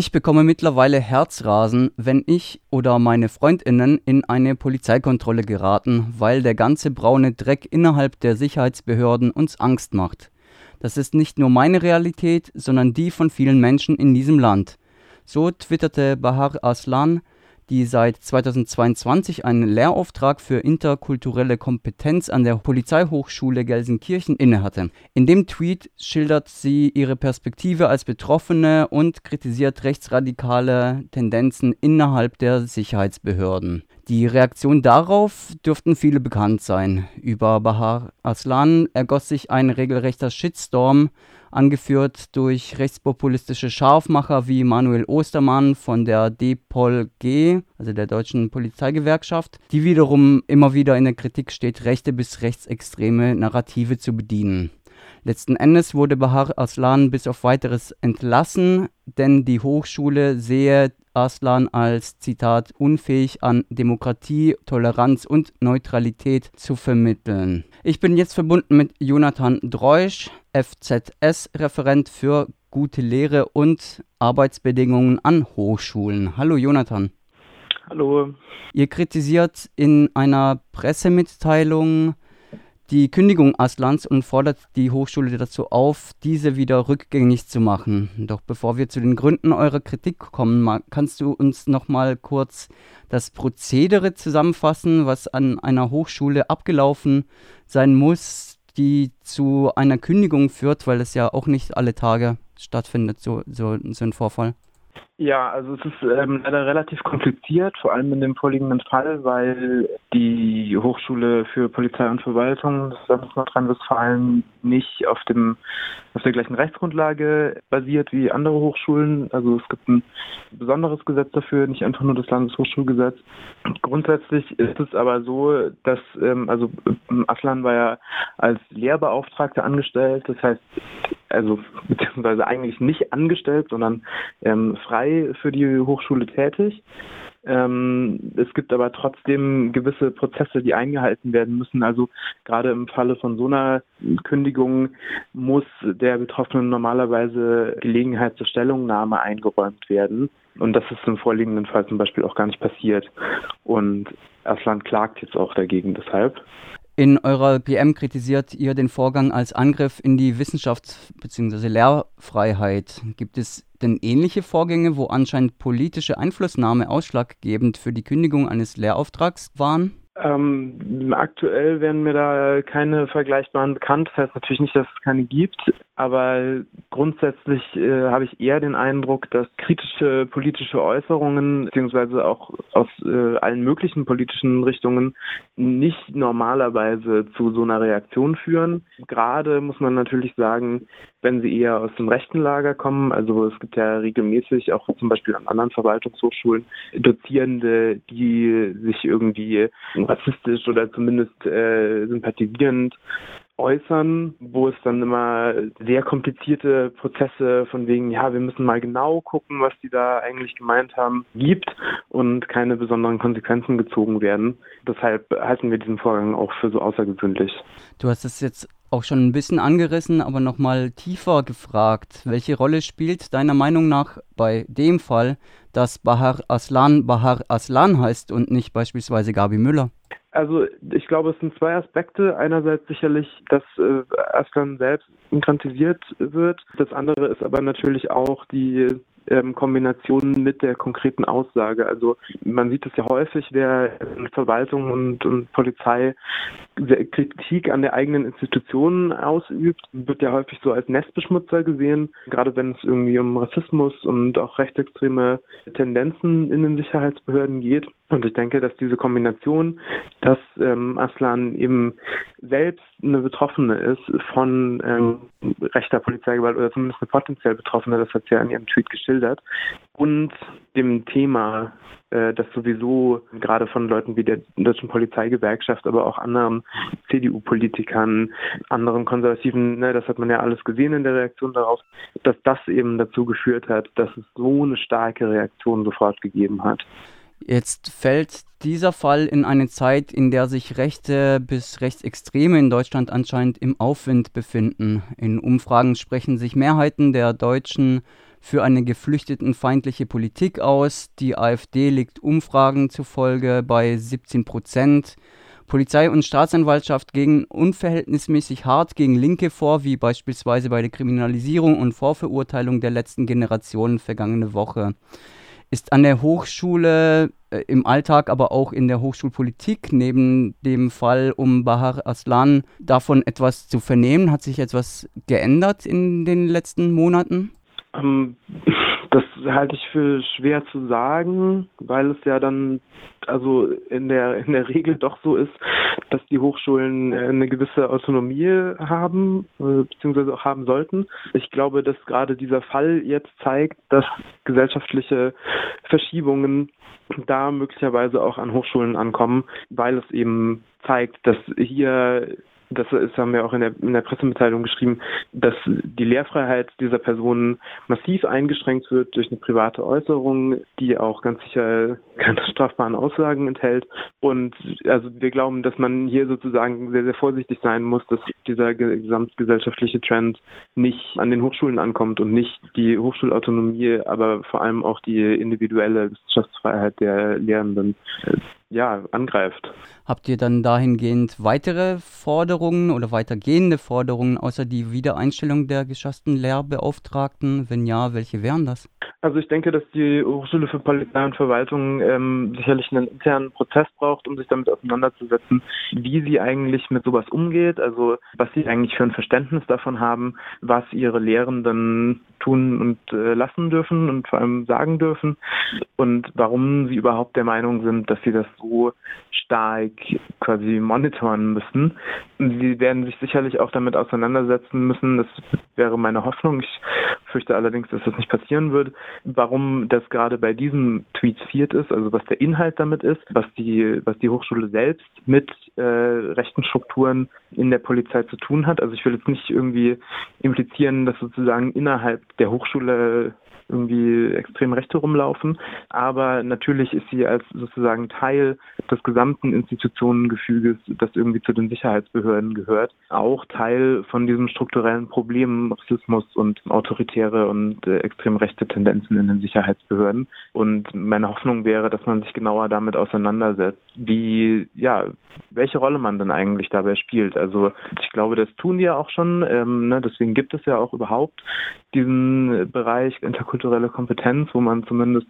Ich bekomme mittlerweile Herzrasen, wenn ich oder meine Freundinnen in eine Polizeikontrolle geraten, weil der ganze braune Dreck innerhalb der Sicherheitsbehörden uns Angst macht. Das ist nicht nur meine Realität, sondern die von vielen Menschen in diesem Land. So twitterte Bahar Aslan, die seit 2022 einen Lehrauftrag für interkulturelle Kompetenz an der Polizeihochschule Gelsenkirchen innehatte. In dem Tweet schildert sie ihre Perspektive als Betroffene und kritisiert rechtsradikale Tendenzen innerhalb der Sicherheitsbehörden. Die Reaktion darauf dürften viele bekannt sein. Über Bahar Aslan ergoss sich ein regelrechter Shitstorm, angeführt durch rechtspopulistische Scharfmacher wie Manuel Ostermann von der DPOL-G, also der deutschen Polizeigewerkschaft, die wiederum immer wieder in der Kritik steht, rechte bis rechtsextreme Narrative zu bedienen. Letzten Endes wurde Bahar Aslan bis auf weiteres entlassen, denn die Hochschule sehe Aslan als Zitat unfähig an Demokratie, Toleranz und Neutralität zu vermitteln. Ich bin jetzt verbunden mit Jonathan Dreusch, FZS-Referent für gute Lehre und Arbeitsbedingungen an Hochschulen. Hallo Jonathan. Hallo. Ihr kritisiert in einer Pressemitteilung die Kündigung Aslans und fordert die Hochschule dazu auf, diese wieder rückgängig zu machen. Doch bevor wir zu den Gründen eurer Kritik kommen, kannst du uns noch mal kurz das Prozedere zusammenfassen, was an einer Hochschule abgelaufen sein muss, die zu einer Kündigung führt, weil es ja auch nicht alle Tage stattfindet, so, so, so ein Vorfall. Ja, also es ist ähm, leider relativ kompliziert, vor allem in dem vorliegenden Fall, weil die Hochschule für Polizei und Verwaltung des Landes Nordrhein-Westfalen nicht auf dem auf der gleichen Rechtsgrundlage basiert wie andere Hochschulen. Also es gibt ein besonderes Gesetz dafür, nicht einfach nur das Landeshochschulgesetz. Grundsätzlich ist es aber so, dass ähm, also Aslan war ja als Lehrbeauftragter angestellt, das heißt also beziehungsweise eigentlich nicht angestellt, sondern ähm, frei für die Hochschule tätig. Ähm, es gibt aber trotzdem gewisse Prozesse, die eingehalten werden müssen. Also gerade im Falle von so einer Kündigung muss der Betroffenen normalerweise Gelegenheit zur Stellungnahme eingeräumt werden. Und das ist im vorliegenden Fall zum Beispiel auch gar nicht passiert. Und Aslan klagt jetzt auch dagegen deshalb. In eurer PM kritisiert ihr den Vorgang als Angriff in die Wissenschafts- bzw. Lehrfreiheit. Gibt es denn ähnliche Vorgänge, wo anscheinend politische Einflussnahme ausschlaggebend für die Kündigung eines Lehrauftrags waren? Ähm, aktuell werden mir da keine vergleichbaren bekannt. Das heißt natürlich nicht, dass es keine gibt, aber grundsätzlich äh, habe ich eher den Eindruck, dass kritische politische Äußerungen beziehungsweise auch aus äh, allen möglichen politischen Richtungen nicht normalerweise zu so einer Reaktion führen. Gerade muss man natürlich sagen, wenn sie eher aus dem rechten Lager kommen. Also es gibt ja regelmäßig auch zum Beispiel an anderen Verwaltungshochschulen Dozierende, die sich irgendwie rassistisch oder zumindest äh, sympathisierend äußern, wo es dann immer sehr komplizierte Prozesse von wegen, ja, wir müssen mal genau gucken, was die da eigentlich gemeint haben, gibt und keine besonderen Konsequenzen gezogen werden. Deshalb halten wir diesen Vorgang auch für so außergewöhnlich. Du hast es jetzt auch schon ein bisschen angerissen, aber nochmal tiefer gefragt. Welche Rolle spielt deiner Meinung nach bei dem Fall, dass Bahar Aslan Bahar Aslan heißt und nicht beispielsweise Gabi Müller? Also ich glaube, es sind zwei Aspekte. Einerseits sicherlich, dass äh, Aslan selbst inkrantisiert wird. Das andere ist aber natürlich auch die ähm, Kombination mit der konkreten Aussage. Also man sieht es ja häufig, wer in Verwaltung und, und Polizei Kritik an der eigenen Institution ausübt, wird ja häufig so als Nestbeschmutzer gesehen, gerade wenn es irgendwie um Rassismus und auch rechtsextreme Tendenzen in den Sicherheitsbehörden geht. Und ich denke, dass diese Kombination, dass ähm, Aslan eben selbst eine Betroffene ist von ähm, rechter Polizeigewalt oder zumindest eine potenziell Betroffene, das hat sie ja in ihrem Tweet geschildert, und dem Thema, äh, das sowieso gerade von Leuten wie der Deutschen Polizeigewerkschaft, aber auch anderen CDU-Politikern, anderen Konservativen, ne, das hat man ja alles gesehen in der Reaktion darauf, dass das eben dazu geführt hat, dass es so eine starke Reaktion sofort gegeben hat. Jetzt fällt dieser Fall in eine Zeit, in der sich Rechte bis Rechtsextreme in Deutschland anscheinend im Aufwind befinden. In Umfragen sprechen sich Mehrheiten der Deutschen für eine geflüchtetenfeindliche Politik aus. Die AfD liegt Umfragen zufolge bei 17 Prozent. Polizei und Staatsanwaltschaft gehen unverhältnismäßig hart gegen Linke vor, wie beispielsweise bei der Kriminalisierung und Vorverurteilung der letzten Generation vergangene Woche. Ist an der Hochschule äh, im Alltag, aber auch in der Hochschulpolitik neben dem Fall um Bahar Aslan davon etwas zu vernehmen? Hat sich etwas geändert in den letzten Monaten? Ähm, das halte ich für schwer zu sagen, weil es ja dann also in der in der Regel doch so ist, dass die Hochschulen äh, eine gewisse Autonomie haben äh, beziehungsweise auch haben sollten. Ich glaube, dass gerade dieser Fall jetzt zeigt, dass gesellschaftliche Verschiebungen da möglicherweise auch an Hochschulen ankommen, weil es eben zeigt, dass hier das ist, haben wir auch in der, in der Pressemitteilung geschrieben, dass die Lehrfreiheit dieser Personen massiv eingeschränkt wird durch eine private Äußerung, die auch ganz sicher keine strafbaren Aussagen enthält. Und also wir glauben, dass man hier sozusagen sehr, sehr vorsichtig sein muss, dass dieser gesamtgesellschaftliche Trend nicht an den Hochschulen ankommt und nicht die Hochschulautonomie, aber vor allem auch die individuelle Wissenschaftsfreiheit der Lehrenden ja, angreift. Habt ihr dann dahingehend weitere Forderungen oder weitergehende Forderungen außer die Wiedereinstellung der geschassten Lehrbeauftragten? Wenn ja, welche wären das? Also ich denke, dass die Hochschule für Polizei und Verwaltung ähm, sicherlich einen internen Prozess braucht, um sich damit auseinanderzusetzen, wie sie eigentlich mit sowas umgeht, also was sie eigentlich für ein Verständnis davon haben, was ihre Lehrenden tun und äh, lassen dürfen und vor allem sagen dürfen und warum sie überhaupt der Meinung sind, dass sie das so stark quasi monitoren müssen. Sie werden sich sicherlich auch damit auseinandersetzen müssen. Das wäre meine Hoffnung. Ich fürchte allerdings, dass das nicht passieren wird. Warum das gerade bei diesem Tweet viert ist, also was der Inhalt damit ist, was die, was die Hochschule selbst mit äh, rechten Strukturen in der Polizei zu tun hat. Also ich will jetzt nicht irgendwie implizieren, dass sozusagen innerhalb der Hochschule irgendwie extrem Rechte rumlaufen. Aber natürlich ist sie als sozusagen Teil des gesamten Institutionengefüges, das irgendwie zu den Sicherheitsbehörden gehört, auch Teil von diesem strukturellen Problem Rassismus und autoritäre und äh, extrem rechte Tendenzen in den Sicherheitsbehörden. Und meine Hoffnung wäre, dass man sich genauer damit auseinandersetzt, wie, ja, welche Rolle man denn eigentlich dabei spielt. Also ich glaube, das tun die ja auch schon. Ähm, ne? Deswegen gibt es ja auch überhaupt diesen Bereich interkulturelle Kompetenz, wo man zumindest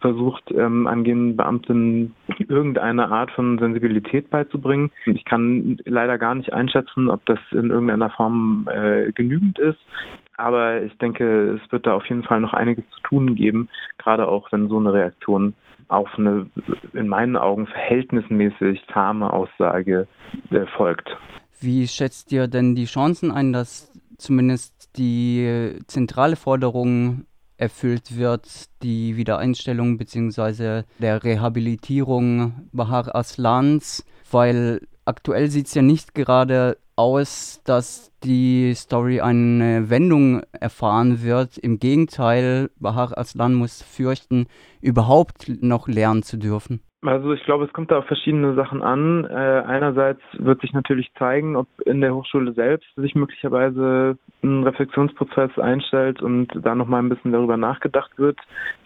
versucht, ähm, angehenden Beamten irgendeine Art von Sensibilität beizubringen. Ich kann leider gar nicht einschätzen, ob das in irgendeiner Form äh, genügend ist. Aber ich denke, es wird da auf jeden Fall noch einiges zu tun geben, gerade auch wenn so eine Reaktion auf eine in meinen Augen verhältnismäßig zahme Aussage äh, folgt. Wie schätzt ihr denn die Chancen ein, dass zumindest die zentrale Forderung erfüllt wird, die Wiedereinstellung bzw. der Rehabilitierung Bahar Aslans, weil aktuell sieht es ja nicht gerade aus, dass die Story eine Wendung erfahren wird. Im Gegenteil, Bahar Aslan muss fürchten, überhaupt noch lernen zu dürfen. Also ich glaube, es kommt da auf verschiedene Sachen an. Äh, einerseits wird sich natürlich zeigen, ob in der Hochschule selbst sich möglicherweise ein Reflexionsprozess einstellt und da nochmal ein bisschen darüber nachgedacht wird.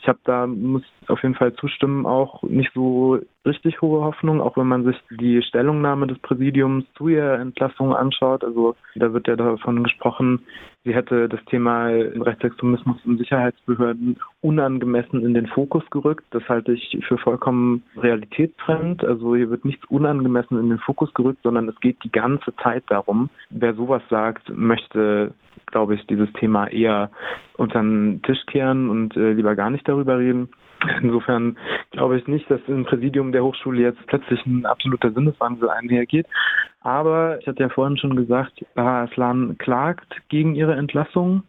Ich habe da, muss auf jeden Fall zustimmen, auch nicht so richtig hohe Hoffnung, auch wenn man sich die Stellungnahme des Präsidiums zu ihrer Entlassung anschaut. Also da wird ja davon gesprochen, sie hätte das Thema Rechtsextremismus und Sicherheitsbehörden unangemessen in den Fokus gerückt. Das halte ich für vollkommen realitätsfremd. Also hier wird nichts unangemessen in den Fokus gerückt, sondern es geht die ganze Zeit darum, wer sowas sagt, möchte glaube ich, dieses Thema eher unter den Tisch kehren und äh, lieber gar nicht darüber reden. Insofern glaube ich nicht, dass im Präsidium der Hochschule jetzt plötzlich ein absoluter Sinneswandel einhergeht. Aber ich hatte ja vorhin schon gesagt, Baha Aslan klagt gegen ihre Entlassung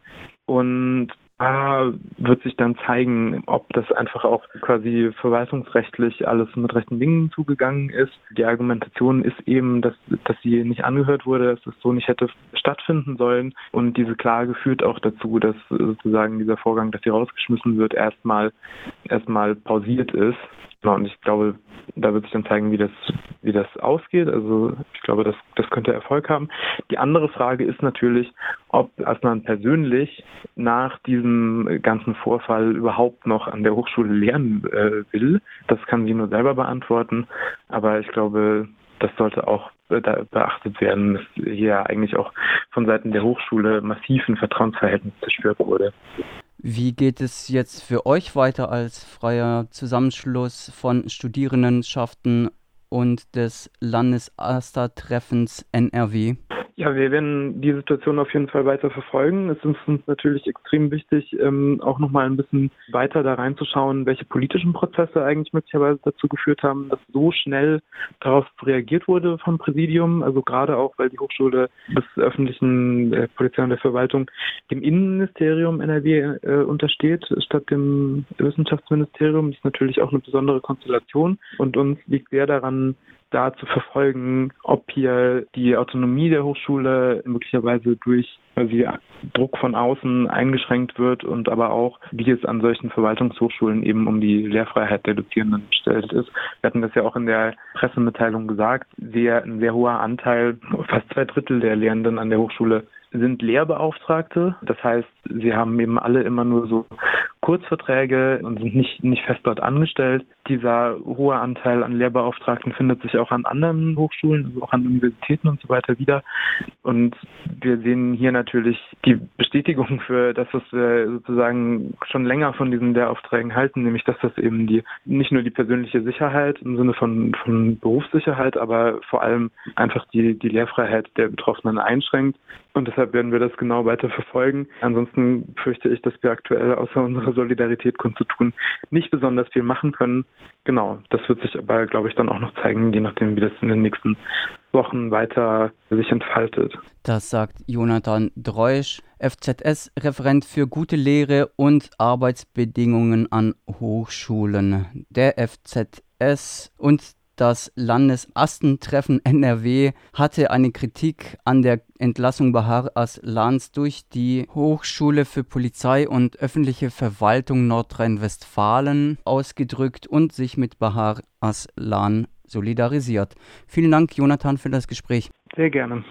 und da wird sich dann zeigen, ob das einfach auch quasi verwaltungsrechtlich alles mit rechten Dingen zugegangen ist. Die Argumentation ist eben, dass, dass sie nicht angehört wurde, dass es so nicht hätte stattfinden sollen. Und diese Klage führt auch dazu, dass sozusagen dieser Vorgang, dass sie rausgeschmissen wird, erstmal erstmal pausiert ist. Genau, und ich glaube, da wird sich dann zeigen, wie das, wie das ausgeht. Also ich glaube, das, das könnte Erfolg haben. Die andere Frage ist natürlich, ob Aslan persönlich nach diesem ganzen Vorfall überhaupt noch an der Hochschule lernen äh, will. Das kann sie nur selber beantworten. Aber ich glaube, das sollte auch beachtet werden, dass hier eigentlich auch von Seiten der Hochschule massiv ein Vertrauensverhältnis zerstört wurde. Wie geht es jetzt für euch weiter als freier Zusammenschluss von Studierendenschaften und des Landesaster-Treffens NRW? Ja, wir werden die Situation auf jeden Fall weiter verfolgen. Es ist uns natürlich extrem wichtig, ähm, auch nochmal ein bisschen weiter da reinzuschauen, welche politischen Prozesse eigentlich möglicherweise dazu geführt haben, dass so schnell darauf reagiert wurde vom Präsidium. Also gerade auch, weil die Hochschule des öffentlichen der Polizei und der Verwaltung dem Innenministerium NRW äh, untersteht, statt dem Wissenschaftsministerium. Das ist natürlich auch eine besondere Konstellation und uns liegt sehr daran, da zu verfolgen, ob hier die Autonomie der Hochschule möglicherweise durch quasi Druck von außen eingeschränkt wird und aber auch, wie es an solchen Verwaltungshochschulen eben um die Lehrfreiheit der Dozierenden bestellt ist. Wir hatten das ja auch in der Pressemitteilung gesagt, sehr, ein sehr hoher Anteil, fast zwei Drittel der Lehrenden an der Hochschule sind Lehrbeauftragte. Das heißt, sie haben eben alle immer nur so Kurzverträge und sind nicht, nicht fest dort angestellt. Dieser hohe Anteil an Lehrbeauftragten findet sich auch an anderen Hochschulen, also auch an Universitäten und so weiter wieder. Und wir sehen hier natürlich die Bestätigung für das, was wir sozusagen schon länger von diesen Lehraufträgen halten, nämlich dass das eben die nicht nur die persönliche Sicherheit im Sinne von, von Berufssicherheit, aber vor allem einfach die, die Lehrfreiheit der Betroffenen einschränkt. Und deshalb werden wir das genau weiter verfolgen. Ansonsten fürchte ich, dass wir aktuell außer unserer Solidarität kundzutun nicht besonders viel machen können. Genau, das wird sich aber, glaube ich, dann auch noch zeigen, je nachdem, wie das in den nächsten Wochen weiter sich entfaltet. Das sagt Jonathan Dreusch, FZS-Referent für gute Lehre und Arbeitsbedingungen an Hochschulen. Der FZS und das Landesastentreffen NRW hatte eine Kritik an der Entlassung Bahar Aslans durch die Hochschule für Polizei und öffentliche Verwaltung Nordrhein-Westfalen ausgedrückt und sich mit Bahar Aslan solidarisiert. Vielen Dank, Jonathan, für das Gespräch. Sehr gerne.